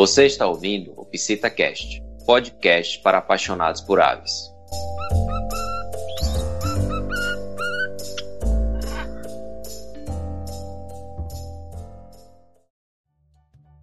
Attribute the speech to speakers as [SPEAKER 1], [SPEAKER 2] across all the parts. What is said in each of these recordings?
[SPEAKER 1] Você está ouvindo o PsitaCast, podcast para apaixonados por aves.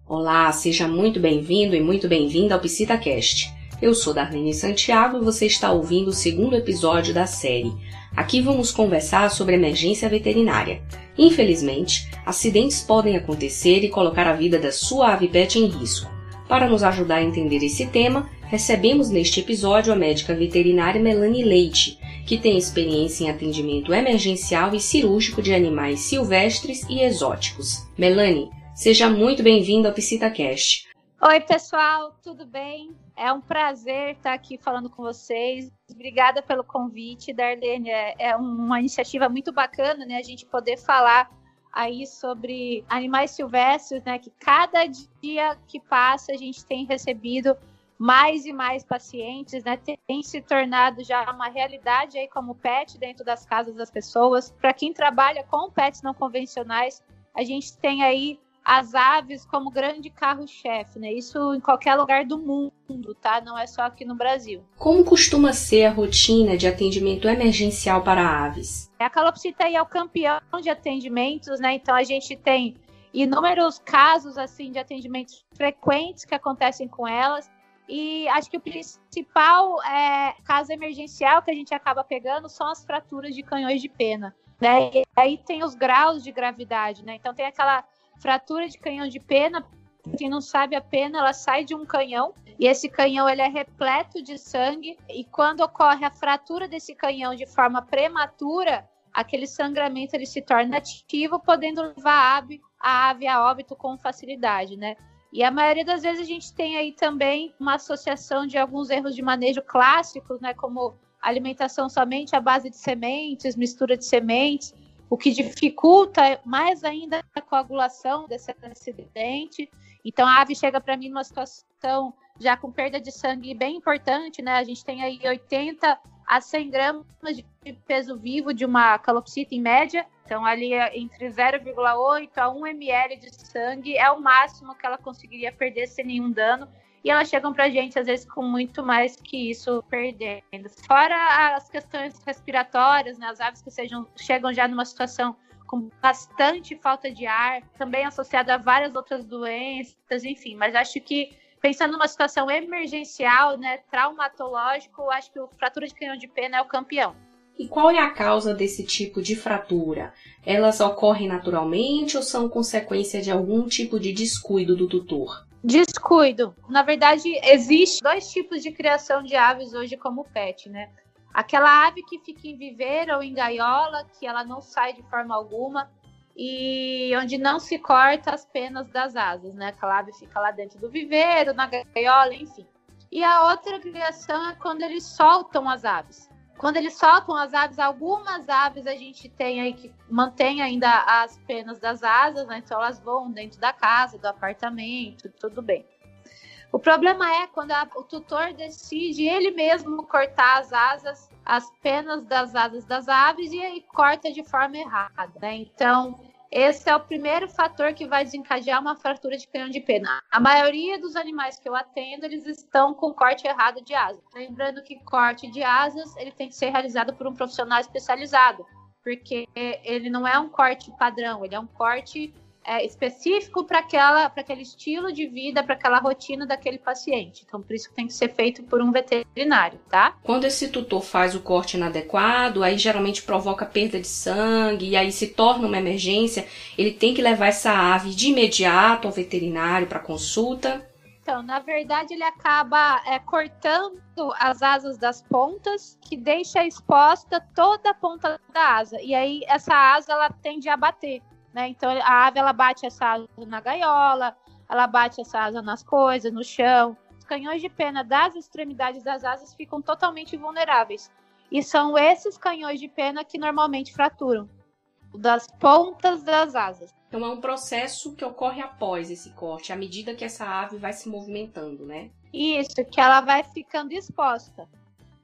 [SPEAKER 2] Olá, seja muito bem-vindo e muito bem-vinda ao PsitaCast. Eu sou Darlene Santiago e você está ouvindo o segundo episódio da série. Aqui vamos conversar sobre emergência veterinária. Infelizmente, acidentes podem acontecer e colocar a vida da sua ave pet em risco. Para nos ajudar a entender esse tema, recebemos neste episódio a médica veterinária Melanie Leite, que tem experiência em atendimento emergencial e cirúrgico de animais silvestres e exóticos. Melanie, seja muito bem-vinda ao PsitaCast.
[SPEAKER 3] Oi, pessoal, tudo bem? É um prazer estar aqui falando com vocês. Obrigada pelo convite, Darlene. É, é uma iniciativa muito bacana, né? A gente poder falar aí sobre animais silvestres, né? Que cada dia que passa a gente tem recebido mais e mais pacientes, né? Tem se tornado já uma realidade aí como pet dentro das casas das pessoas. Para quem trabalha com pets não convencionais, a gente tem aí as aves como grande carro-chefe, né? Isso em qualquer lugar do mundo, tá? Não é só aqui no Brasil.
[SPEAKER 2] Como costuma ser a rotina de atendimento emergencial para aves?
[SPEAKER 3] A calopsita é o campeão de atendimentos, né? Então a gente tem inúmeros casos assim de atendimentos frequentes que acontecem com elas. E acho que o principal é, caso emergencial que a gente acaba pegando são as fraturas de canhões de pena. Né? E aí tem os graus de gravidade, né? Então tem aquela fratura de canhão de pena. Quem não sabe, a pena ela sai de um canhão e esse canhão ele é repleto de sangue. E quando ocorre a fratura desse canhão de forma prematura, aquele sangramento ele se torna ativo, podendo levar a ave, a ave a óbito com facilidade, né? E a maioria das vezes a gente tem aí também uma associação de alguns erros de manejo clássicos, né? Como alimentação somente à base de sementes, mistura de sementes, o que dificulta mais ainda a coagulação desse acidente. Então a ave chega para mim numa situação já com perda de sangue bem importante, né? A gente tem aí 80 a 100 gramas de peso vivo de uma calopsita em média. Então ali é entre 0,8 a 1 ml de sangue é o máximo que ela conseguiria perder sem nenhum dano e elas chegam para a gente, às vezes, com muito mais que isso perdendo. Fora as questões respiratórias, né, as aves que sejam, chegam já numa situação com bastante falta de ar, também associada a várias outras doenças, enfim, mas acho que pensando numa situação emergencial, né, traumatológico, acho que o fratura de canhão de pena é o campeão.
[SPEAKER 2] E qual é a causa desse tipo de fratura? Elas ocorrem naturalmente ou são consequência de algum tipo de descuido do tutor?
[SPEAKER 3] Descuido. Na verdade, existe dois tipos de criação de aves hoje como pet, né? Aquela ave que fica em viveiro ou em gaiola, que ela não sai de forma alguma e onde não se corta as penas das asas, né? Aquela ave fica lá dentro do viveiro, na gaiola, enfim. E a outra criação é quando eles soltam as aves. Quando eles soltam as aves, algumas aves a gente tem aí que mantém ainda as penas das asas, né? Então elas voam dentro da casa, do apartamento, tudo bem. O problema é quando a, o tutor decide ele mesmo cortar as asas, as penas das asas das aves e aí corta de forma errada, né? Então, esse é o primeiro fator que vai desencadear uma fratura de canhão de pena. A maioria dos animais que eu atendo, eles estão com corte errado de asa. Lembrando que corte de asas, ele tem que ser realizado por um profissional especializado, porque ele não é um corte padrão, ele é um corte é, específico para aquele estilo de vida, para aquela rotina daquele paciente. Então, por isso que tem que ser feito por um veterinário, tá?
[SPEAKER 2] Quando esse tutor faz o corte inadequado, aí geralmente provoca perda de sangue e aí se torna uma emergência, ele tem que levar essa ave de imediato ao veterinário para consulta.
[SPEAKER 3] Então, na verdade, ele acaba é, cortando as asas das pontas, que deixa exposta toda a ponta da asa. E aí, essa asa ela tende a bater. Né? Então a ave ela bate essa asa na gaiola, ela bate essa asa nas coisas, no chão. Os canhões de pena das extremidades das asas ficam totalmente vulneráveis. E são esses canhões de pena que normalmente fraturam das pontas das asas.
[SPEAKER 2] Então é um processo que ocorre após esse corte, à medida que essa ave vai se movimentando, né?
[SPEAKER 3] Isso, que ela vai ficando exposta.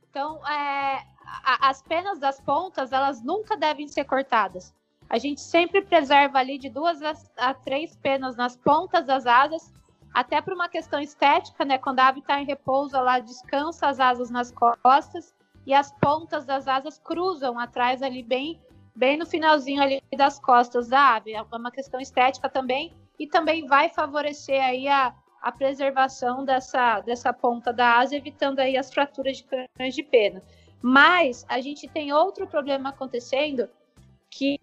[SPEAKER 3] Então, é, a, as penas das pontas, elas nunca devem ser cortadas. A gente sempre preserva ali de duas a, três penas nas pontas das asas até por uma questão estética, né? Quando a ave está em repouso, ela descansa as asas nas costas e as pontas das asas cruzam atrás ali bem, bem no finalzinho ali das costas da ave. É uma questão estética também e também vai favorecer aí a, a preservação dessa, dessa ponta da asa, evitando aí as fraturas de canhões de pena. Mas a gente tem outro problema acontecendo, que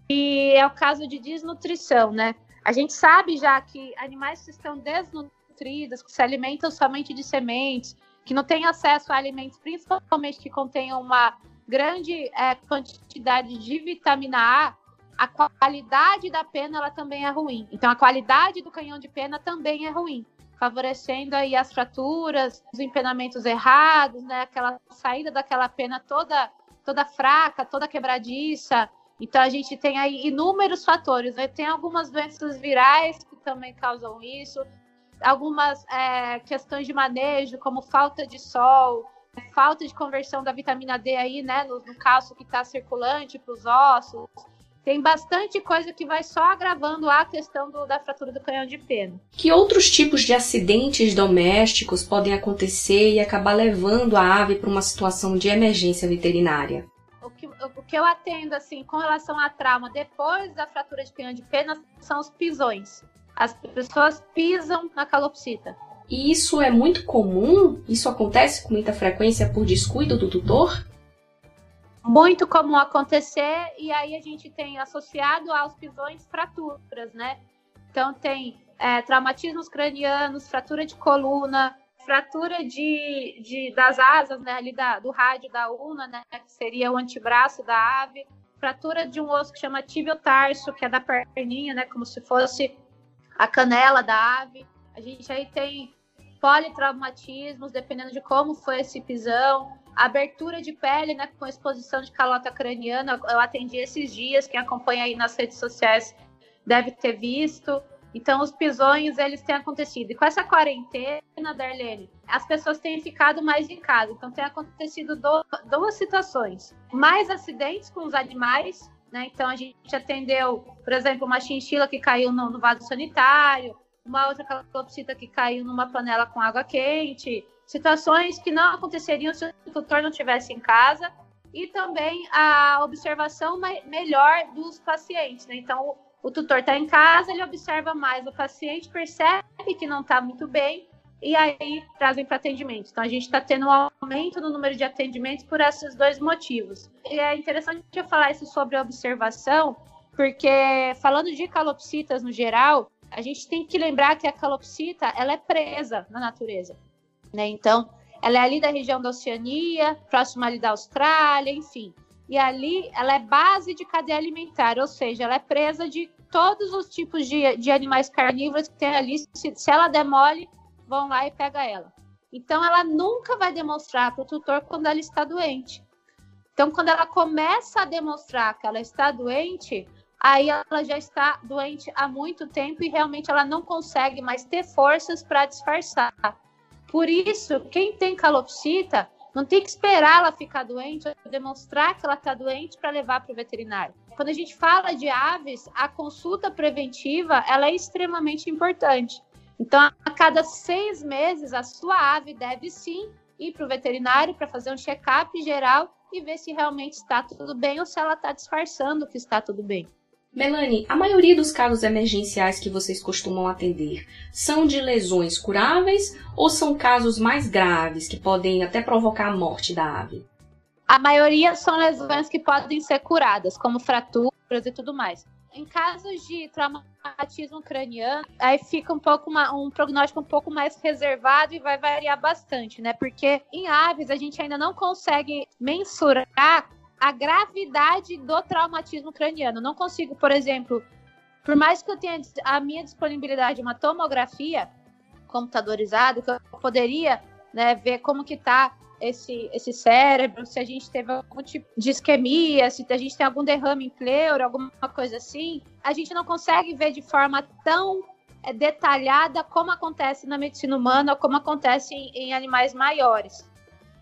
[SPEAKER 3] é o caso de desnutrição, né? A gente sabe já que animais que estão desnutridos, que se alimentam somente de sementes, que não têm acesso a alimentos, principalmente que contenham uma grande é, quantidade de vitamina A, a qualidade da pena ela também é ruim. Então a qualidade do canhão de pena também é ruim favorecendo aí as fraturas, os empenamentos errados, né? Aquela saída daquela pena toda toda fraca, toda quebradiça. Então a gente tem aí inúmeros fatores. Né? Tem algumas doenças virais que também causam isso, algumas é, questões de manejo, como falta de sol, falta de conversão da vitamina D aí, né? No, no cálcio que está circulante para os ossos tem bastante coisa que vai só agravando a questão do, da fratura do canhão de pena.
[SPEAKER 2] Que outros tipos de acidentes domésticos podem acontecer e acabar levando a ave para uma situação de emergência veterinária?
[SPEAKER 3] O que, eu atendo assim com relação a trauma depois da fratura de canhão de pena são os pisões. As pessoas pisam na calopsita.
[SPEAKER 2] E isso é muito comum? Isso acontece com muita frequência por descuido do tutor?
[SPEAKER 3] muito comum acontecer, e aí a gente tem associado aos pisões fraturas, né? Então tem é, traumatismos cranianos, fratura de coluna, fratura de, de, das asas, né, ali da, do rádio da una, né, que seria o antebraço da ave, fratura de um osso que chama tarso, que é da perninha, né, como se fosse a canela da ave. A gente aí tem politraumatismos, dependendo de como foi esse pisão, abertura de pele, né, com exposição de calota craniana. Eu atendi esses dias, quem acompanha aí nas redes sociais deve ter visto. Então, os pisões, eles têm acontecido. E com essa quarentena, Darlene, as pessoas têm ficado mais em casa. Então, tem acontecido do, duas situações. Mais acidentes com os animais, né? Então, a gente atendeu, por exemplo, uma chinchila que caiu no, no vaso sanitário, uma outra calopsita que caiu numa panela com água quente, situações que não aconteceriam se o tutor não estivesse em casa e também a observação melhor dos pacientes. Né? Então, o, tutor está em casa, ele observa mais o paciente, percebe que não está muito bem e aí trazem para atendimento. Então, a gente está tendo um aumento no número de atendimentos por esses dois motivos. E é interessante eu falar isso sobre observação, porque falando de calopsitas no geral, a gente tem que lembrar que a calopsita ela é presa na natureza. Né? Então, ela é ali da região da Oceania, próxima ali da Austrália, enfim. E ali ela é base de cadeia alimentar, ou seja, ela é presa de todos os tipos de, de animais carnívoros que tem ali. Se, se ela demole, vão lá e pega ela. Então, ela nunca vai demonstrar para o tutor quando ela está doente. Então, quando ela começa a demonstrar que ela está doente, aí ela já está doente há muito tempo e realmente ela não consegue mais ter forças para disfarçar. Por isso, quem tem calopsita não tem que esperar ela ficar doente demonstrar que ela está doente para levar para o veterinário. Quando a gente fala de aves, a consulta preventiva ela é extremamente importante. Então, a cada seis meses, a sua ave deve sim ir para o veterinário para fazer um check-up geral e ver se realmente está tudo bem ou se ela está disfarçando que está tudo bem.
[SPEAKER 2] Melanie, a maioria dos casos emergenciais que vocês costumam atender são de lesões curáveis ou são casos mais graves que podem até provocar a morte da ave?
[SPEAKER 3] A maioria são lesões que podem ser curadas, como fraturas e tudo mais. Em casos de traumatismo craniano, aí fica um pouco uma, um prognóstico um pouco mais reservado e vai variar bastante, né? Porque em aves a gente ainda não consegue mensurar a gravidade do traumatismo craniano. Não consigo, por exemplo, por mais que eu tenha a minha disponibilidade de uma tomografia computadorizada, que eu poderia né, ver como que está esse, esse cérebro, se a gente teve algum tipo de isquemia, se a gente tem algum derrame em pleura, alguma coisa assim, a gente não consegue ver de forma tão é, detalhada como acontece na medicina humana como acontece em, em animais maiores.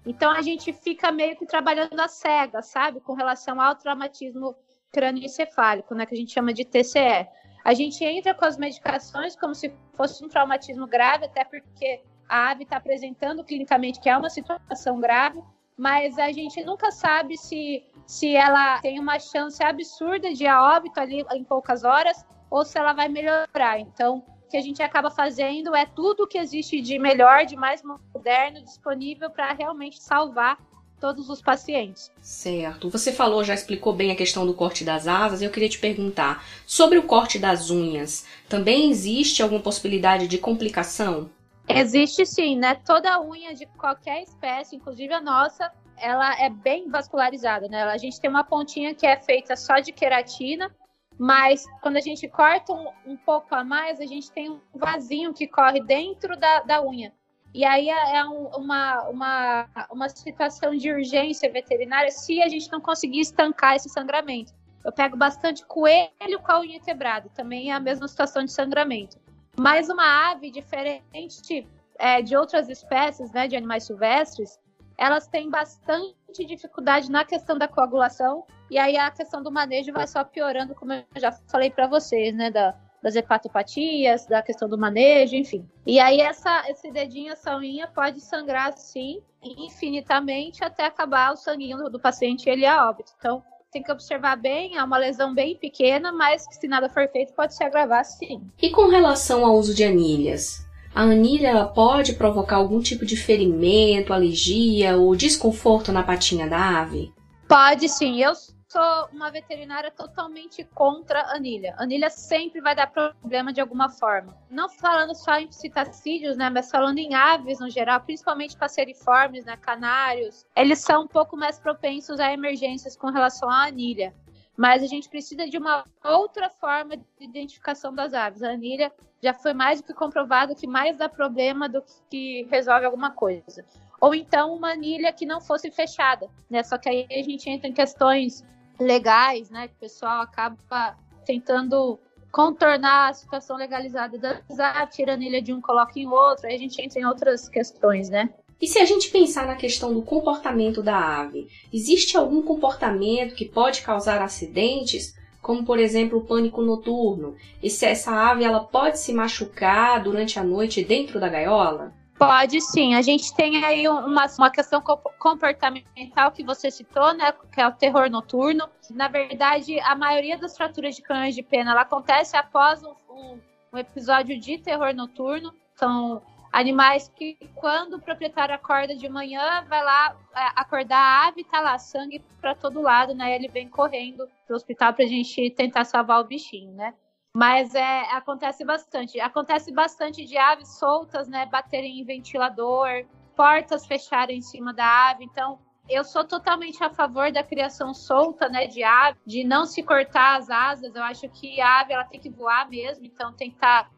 [SPEAKER 3] Então a gente fica meio que trabalhando a cega, sabe? Com relação ao traumatismo crânioencefálico, né? Que a gente chama de TCE. A gente entra com as medicações como se fosse um traumatismo grave, até porque a ave está apresentando clinicamente que é uma situação grave, mas a gente nunca sabe se, se ela tem uma chance absurda de a óbito ali em poucas horas ou se ela vai melhorar. Então, que a gente acaba fazendo é tudo que existe de melhor, de mais moderno, disponível para realmente salvar todos os pacientes.
[SPEAKER 2] Certo. Você falou, já explicou bem a questão do corte das asas. Eu queria te perguntar sobre o corte das unhas. Também existe alguma possibilidade de complicação?
[SPEAKER 3] Existe sim, né? Toda unha de qualquer espécie, inclusive a nossa, ela é bem vascularizada, né? A gente tem uma pontinha que é feita só de queratina, mas quando a gente corta um, um pouco a mais, a gente tem um vasinho que corre dentro da, da unha. E aí é, é um, uma, uma, uma situação de urgência veterinária se a gente não conseguir estancar esse sangramento. Eu pego bastante coelho com a unha quebrada, também é a mesma situação de sangramento. Mas uma ave diferente é, de outras espécies, né, de animais silvestres, elas têm bastante dificuldade na questão da coagulação, e aí a questão do manejo vai só piorando, como eu já falei para vocês, né, da, das hepatopatias, da questão do manejo, enfim. E aí essa, esse dedinho, essa unha pode sangrar assim infinitamente até acabar o sanguinho do, do paciente e ele é óbito. Então tem que observar bem, é uma lesão bem pequena, mas que se nada for feito pode se agravar sim.
[SPEAKER 2] E com relação ao uso de anilhas? A anilha pode provocar algum tipo de ferimento, alergia ou desconforto na patinha da ave?
[SPEAKER 3] Pode sim. Eu sou uma veterinária totalmente contra anilha. Anilha sempre vai dar problema de alguma forma. Não falando só em citacídeos, né, mas falando em aves no geral, principalmente passeriformes, né, canários, eles são um pouco mais propensos a emergências com relação à anilha. Mas a gente precisa de uma outra forma de identificação das aves. A anilha já foi mais do que comprovado que mais dá problema do que resolve alguma coisa. Ou então uma anilha que não fosse fechada, né? Só que aí a gente entra em questões legais, né? Que o pessoal acaba tentando contornar a situação legalizada das ah, tira a anilha de um, coloca em outro, aí a gente entra em outras questões, né?
[SPEAKER 2] E se a gente pensar na questão do comportamento da ave, existe algum comportamento que pode causar acidentes, como por exemplo o pânico noturno? E se essa ave ela pode se machucar durante a noite dentro da gaiola?
[SPEAKER 3] Pode sim. A gente tem aí uma, uma questão comportamental que você citou, né? Que é o terror noturno. Na verdade, a maioria das fraturas de canhões de pena ela acontece após um, um, episódio de terror noturno. São animais que, quando o proprietário acorda de manhã, vai lá é, acordar a ave, tá lá sangue para todo lado, né? Ele vem correndo pro hospital pra gente tentar salvar o bichinho, né? Mas é, acontece bastante. Acontece bastante de aves soltas, né? Baterem em ventilador, portas fecharem em cima da ave. Então, eu sou totalmente a favor da criação solta, né, de ave, de não se cortar as asas. Eu acho que a ave ela tem que voar mesmo, então tem que estar.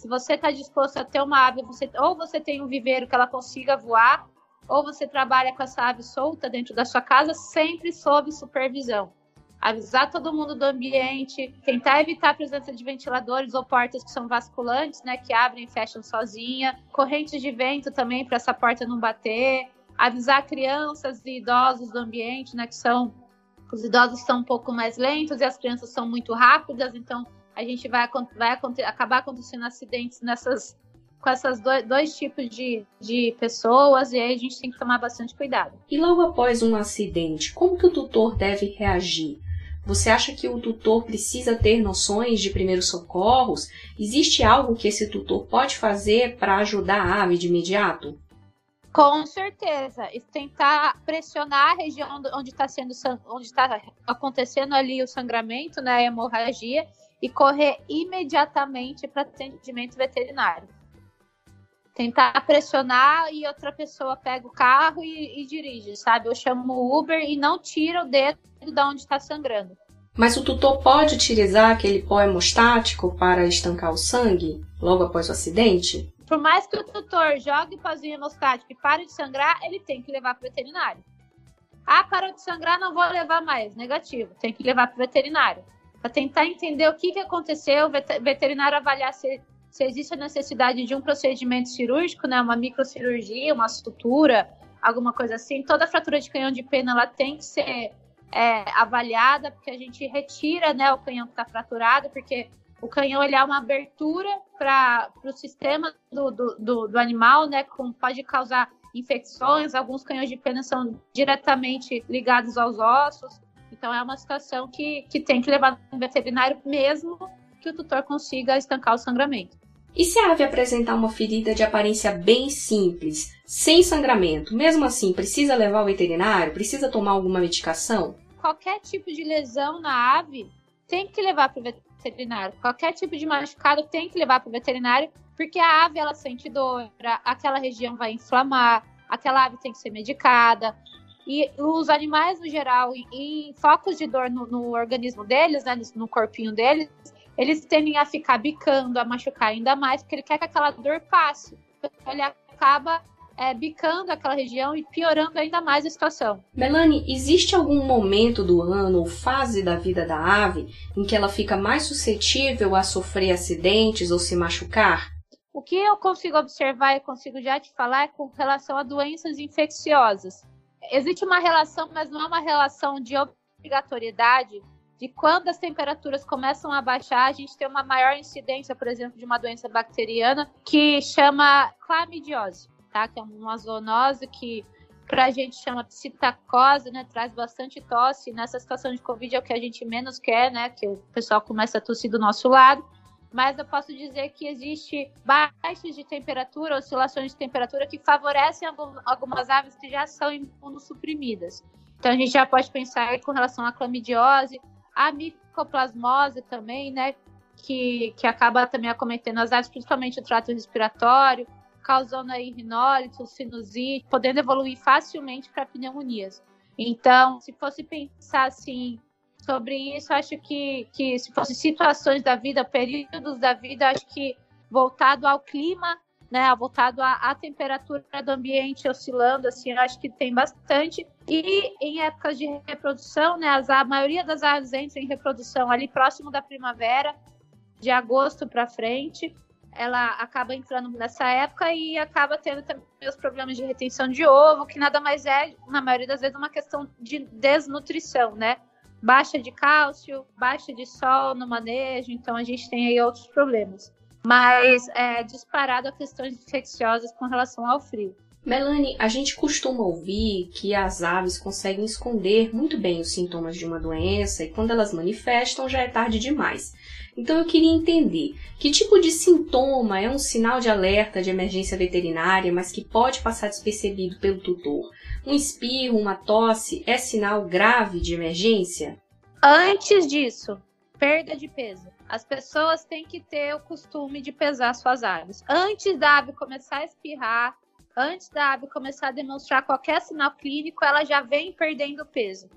[SPEAKER 3] Se você está disposto a ter uma ave, você, ou você tem um viveiro que ela consiga voar, ou você trabalha com essa ave solta dentro da sua casa, sempre sob supervisão. Avisar todo mundo do ambiente, tentar evitar a presença de ventiladores ou portas que são vasculantes, né, que abrem e fecham sozinha, correntes de vento também para essa porta não bater, avisar crianças e idosos do ambiente, né, que são os idosos são um pouco mais lentos e as crianças são muito rápidas, então a gente vai, vai acabar acontecendo acidentes nessas com esses dois, dois, tipos de, de pessoas e aí a gente tem que tomar bastante cuidado.
[SPEAKER 2] E logo após um acidente, como que o tutor deve reagir? Você acha que o tutor precisa ter noções de primeiros socorros? Existe algo que esse tutor pode fazer para ajudar a ave de imediato?
[SPEAKER 3] Com certeza. E tentar pressionar a região onde está sendo onde está acontecendo ali o sangramento, né, a hemorragia, e correr imediatamente para atendimento veterinário. Tentar pressionar e outra pessoa pega o carro e, e dirige, sabe? Eu chamo o Uber e não tira o dedo da onde está sangrando.
[SPEAKER 2] Mas o tutor pode utilizar aquele pó hemostático para estancar o sangue logo após o acidente?
[SPEAKER 3] Por mais que o tutor jogue o pozinho hemostático e pare de sangrar, ele tem que levar para o veterinário. Ah, parou de sangrar, não vou levar mais. Negativo, tem que levar para o veterinário. Para tentar entender o que, que aconteceu, o veterinário avaliar se, se existe a necessidade de um procedimento cirúrgico, né, uma microcirurgia, uma sutura, alguma coisa assim. Toda fratura de canhão de pena ela tem que ser é, avaliada, porque a gente retira né, o canhão que está fraturado, porque O canhão ele é uma abertura para o sistema do, do, do, do, animal, né? Como pode causar infecções. Alguns canhões de pena são diretamente ligados aos ossos. Então é uma situação que, que tem que levar no veterinário mesmo que o tutor consiga estancar o sangramento.
[SPEAKER 2] E se a ave apresentar uma ferida de aparência bem simples, sem sangramento, mesmo assim precisa levar ao veterinário? Precisa tomar alguma medicação?
[SPEAKER 3] Qualquer tipo de lesão na ave tem que levar para o veterinário. Qualquer tipo de machucado tem que levar para o veterinário, porque a ave ela sente dor, aquela região vai inflamar, aquela ave tem que ser medicada. E os animais, no geral, em, focos de dor no, no organismo deles, né, no corpinho deles, eles tendem a ficar bicando, a machucar ainda mais, porque ele quer que aquela dor passe. Então, ele acaba é, bicando aquela região e piorando ainda mais a situação.
[SPEAKER 2] Melanie, existe algum momento do ano ou fase da vida da ave em que ela fica mais suscetível a sofrer acidentes ou se machucar?
[SPEAKER 3] O que eu consigo observar e consigo já te falar é com relação a doenças infecciosas. Existe uma relação, mas não é uma relação de obrigatoriedade de quando as temperaturas começam a baixar, a gente tem uma maior incidência, por exemplo, de uma doença bacteriana que chama clamidiose, tá? Que é uma zoonose que para a gente chama psitacose, né? Traz bastante tosse. Nessa situação de Covid é o que a gente menos quer, né? Que o pessoal começa a tossir do nosso lado. Mas eu posso dizer que existe baixas de temperatura, oscilações de temperatura que favorecem algumas aves que já são imunossuprimidas. Então a gente já pode pensar com relação à clamidiose, a micoplasmose também, né? Que, que acaba também acometendo as aves, principalmente o trato respiratório, causando aí rinólito, sinusite, podendo evoluir facilmente para pneumonias. Então, se fosse pensar assim sobre isso, acho que, que se fosse situações da vida, períodos da vida, acho que voltado ao clima né, voltado à, à, temperatura do ambiente oscilando, assim, acho que tem bastante. E em épocas de reprodução, né, as, a maioria das aves entra em reprodução ali próximo da primavera, de agosto para frente. Ela acaba entrando nessa época e acaba tendo também os problemas de retenção de ovo, que nada mais é, na maioria das vezes, uma questão de desnutrição, né? Baixa de cálcio, baixa de sol no manejo, então a gente tem aí outros problemas mas é disparado a questões infecciosas com relação ao frio.
[SPEAKER 2] Melanie, a gente costuma ouvir que as aves conseguem esconder muito bem os sintomas de uma doença e quando elas manifestam já é tarde demais. Então eu queria entender que tipo de sintoma é um sinal de alerta de emergência veterinária, mas que pode passar despercebido pelo tutor. Um espirro, uma tosse é sinal grave de emergência?
[SPEAKER 3] Antes disso, perda de peso. As pessoas têm que ter o costume de pesar suas aves. Antes da ave começar a espirrar, antes da ave começar a demonstrar qualquer sinal clínico, ela já vem perdendo peso.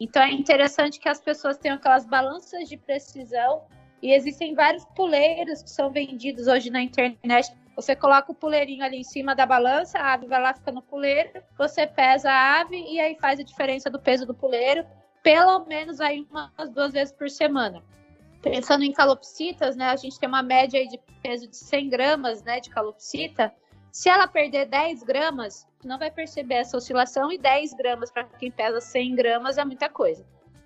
[SPEAKER 3] Então é interessante que as pessoas tenham aquelas balanças de precisão e existem vários puleiros que são vendidos hoje na internet. Você coloca o puleirinho ali em cima da balança, a ave vai lá fica no puleiro, você pesa a ave e aí faz a diferença do peso do puleiro, pelo menos aí umas duas vezes por semana pensando em calopsitas, né, a gente tem uma média de peso de 100 gramas, né, de calopsita. Se ela perder 10 gramas, não vai perceber essa oscilação e 10 gramas para quem pesa 100 gramas é muita coisa.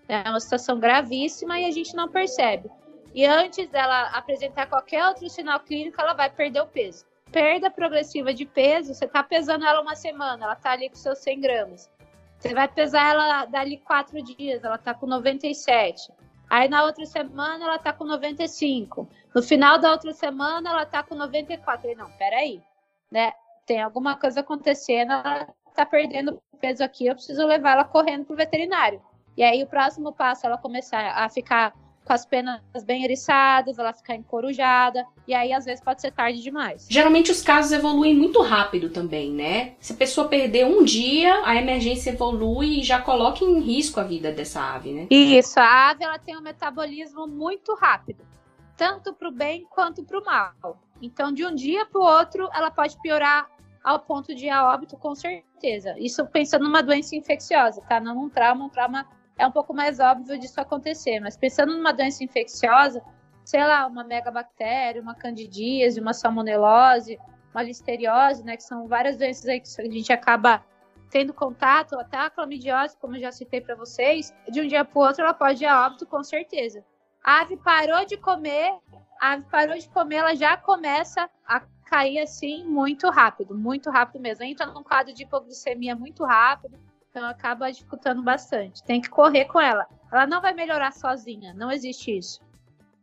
[SPEAKER 3] É uma situação gravíssima e a gente não percebe. E antes dela apresentar qualquer outro sinal clínico, ela vai perder o peso. Perda progressiva de peso, você está pesando ela uma semana, ela está ali com seus 100 gramas. Você vai pesar ela dali quatro dias, ela está com 97. Aí na outra semana ela tá com 95. No final da outra semana ela tá com 94. Eu falei, não, peraí, né? Tem alguma coisa acontecendo, ela tá perdendo peso aqui, eu preciso levar ela correndo pro veterinário. E aí o próximo passo é ela começar a ficar com as penas bem eriçadas, ela ficar encorujada, e aí às vezes pode ser tarde demais.
[SPEAKER 2] Geralmente os casos evoluem muito rápido também, né? Se a pessoa perder um dia, a emergência evolui e já coloca em risco a vida dessa ave, né?
[SPEAKER 3] Isso, a ave ela tem um metabolismo muito rápido, tanto para o bem quanto para o mal. Então, de um dia para o outro, ela pode piorar ao ponto de ir a óbito, com certeza. Isso pensando numa doença infecciosa, tá? Não um trauma, um trauma é um pouco mais óbvio disso acontecer. Mas pensando numa doença infecciosa, sei lá, uma megabactéria, uma candidíase, uma salmonelose, uma listeriose, né, que são várias doenças aí que a gente acaba tendo contato, até a clamidiose, como eu já citei para vocês, de um dia para o outro ela pode ir a óbito com certeza. A ave parou de comer, a ave parou de comer, ela já começa a cair assim muito rápido, muito rápido mesmo. Entra num quadro de hipoglicemia muito rápido, então acaba dificultando bastante. Tem que correr com ela. Ela não vai melhorar sozinha, não existe isso.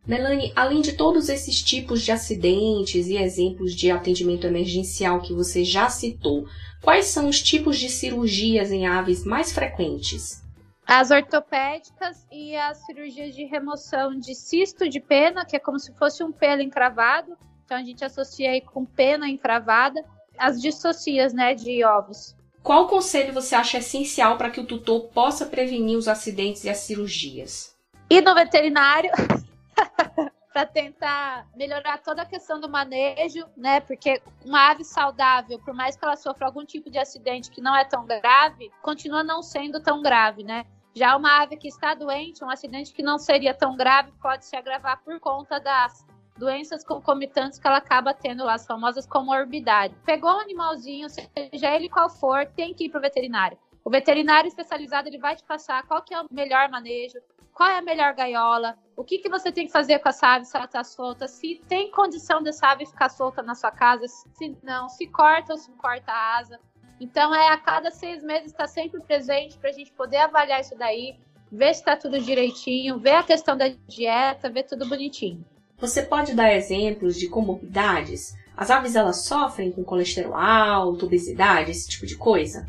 [SPEAKER 2] Melanie, além de todos esses tipos de acidentes e exemplos de atendimento emergencial que você já citou, quais são os tipos de cirurgias em aves mais frequentes?
[SPEAKER 3] As ortopédicas e as cirurgias de remoção de cisto de pena, que é como se fosse um pelo encravado. Então a gente associa aí com pena encravada. As distocias, né, de ovos.
[SPEAKER 2] Qual conselho você acha essencial para que o tutor possa prevenir os acidentes e as cirurgias?
[SPEAKER 3] Ir no veterinário para tentar melhorar toda a questão do manejo, né? Porque uma ave saudável, por mais que ela sofra algum tipo de acidente que não é tão grave, continua não sendo tão grave, né? Já uma ave que está doente, um acidente que não seria tão grave, pode se agravar por conta das doenças concomitantes que ela acaba tendo lá, as famosas comorbidades. Pegou um animalzinho, seja ele qual for, tem que ir para o veterinário. O veterinário especializado ele vai te passar qual que é o melhor manejo, qual é a melhor gaiola, o que, que você tem que fazer com essa ave se ela está solta, se tem condição dessa ave ficar solta na sua casa, se não, se corta ou se corta a asa. Então, é a cada seis meses estar tá sempre presente para a gente poder avaliar isso daí, ver se está tudo direitinho, ver a questão da dieta, ver tudo bonitinho.
[SPEAKER 2] Você pode dar exemplos de comorbidades? As aves elas sofrem com colesterol alto, obesidade, esse tipo de coisa?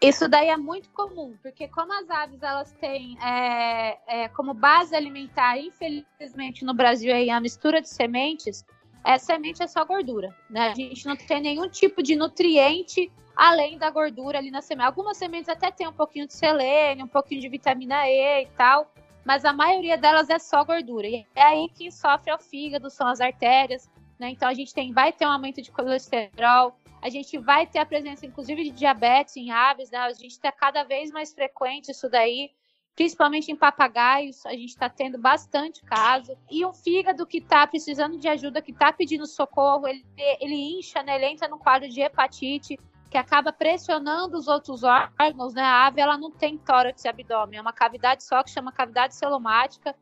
[SPEAKER 3] Isso daí é muito comum, porque como as aves elas têm é, é, como base alimentar, infelizmente no Brasil aí a mistura de sementes, é, semente é só gordura, né? A gente não tem nenhum tipo de nutriente além da gordura ali na semente. Algumas sementes até tem um pouquinho de selênio, um pouquinho de vitamina E e tal, mas a maioria delas é só gordura. E é aí quem sofre o fígado, são as artérias, né? Então a gente tem, vai ter um aumento de colesterol, a gente vai ter a presença, inclusive, de diabetes em aves, né? A gente está cada vez mais frequente isso daí, principalmente em papagaios, a gente está tendo bastante caso. E um fígado que está precisando de ajuda, que está pedindo socorro, ele, ele incha, né? Ele entra no quadro de hepatite, que acaba pressionando os outros órgãos, né? A ave, ela não tem tórax e abdômen, é uma cavidade só que chama cavidade celomática.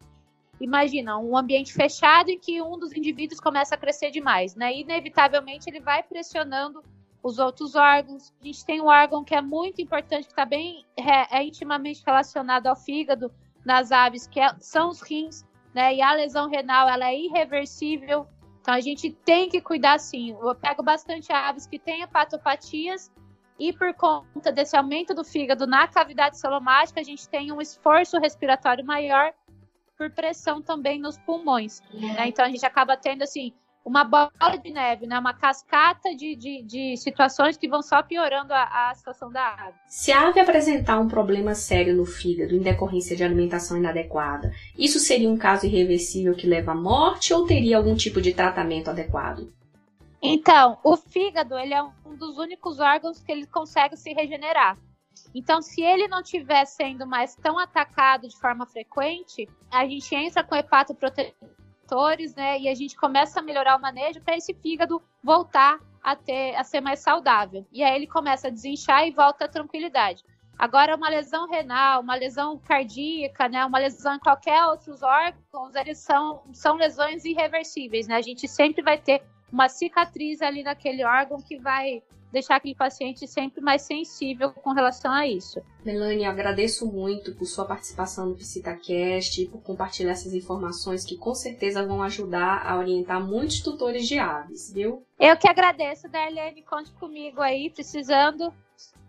[SPEAKER 3] Imagina, um ambiente fechado em que um dos indivíduos começa a crescer demais, né? Inevitavelmente ele vai pressionando os outros órgãos. A gente tem um órgão que é muito importante, que está bem é, é, intimamente relacionado ao fígado nas aves, que é, são os rins, né? E a lesão renal ela é irreversível. Então a gente tem que cuidar sim. Eu pego bastante aves que têm hepatopatias e por conta desse aumento do fígado na cavidade celomática, a gente tem um esforço respiratório maior por pressão também nos pulmões. Né? Então a gente acaba tendo assim uma bola de neve, né? uma cascata de, de, de situações que vão só piorando a, a, situação da ave.
[SPEAKER 2] Se a ave apresentar um problema sério no fígado em decorrência de alimentação inadequada, isso seria um caso irreversível que leva à morte ou teria algum tipo de tratamento adequado?
[SPEAKER 3] Então, o fígado ele é um dos únicos órgãos que ele consegue se regenerar. Então, se ele não estiver sendo mais tão atacado de forma frequente, a gente entra com hepatoprotetores, né? E a gente começa a melhorar o manejo para esse fígado voltar a, ter, a ser mais saudável. E aí ele começa a desinchar e volta à tranquilidade. Agora, uma lesão renal, uma lesão cardíaca, né, uma lesão em qualquer outros órgãos, eles são, são lesões irreversíveis, né? A gente sempre vai ter uma cicatriz ali naquele órgão que vai deixar aquele paciente sempre mais sensível com relação a isso.
[SPEAKER 2] Melanie, agradeço muito por sua participação no PsitaCast e por compartilhar essas informações que com certeza vão ajudar a orientar muitos tutores de aves, viu?
[SPEAKER 3] Eu que agradeço, Darlene. Conte comigo aí, precisando,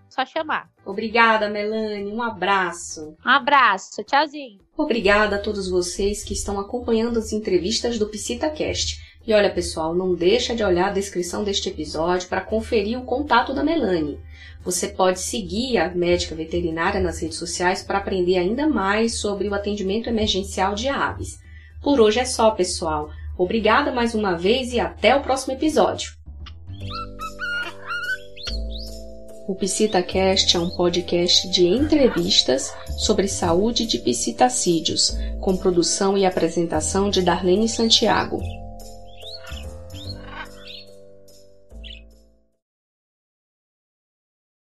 [SPEAKER 3] só chamar.
[SPEAKER 2] Obrigada, Melanie. Um abraço.
[SPEAKER 3] Um abraço. Tchauzinho.
[SPEAKER 2] Obrigada a todos vocês que estão acompanhando as entrevistas do PsitaCast. E olha, pessoal, não deixa de olhar a descrição deste episódio para conferir o contato da Melanie. Você pode seguir a médica veterinária nas redes sociais para aprender ainda mais sobre o atendimento emergencial de aves. Por hoje é só, pessoal. Obrigada mais uma vez e até o próximo episódio. O PsitaCast é um podcast de entrevistas sobre saúde de psitacídeos, com produção e apresentação de Darlene Santiago.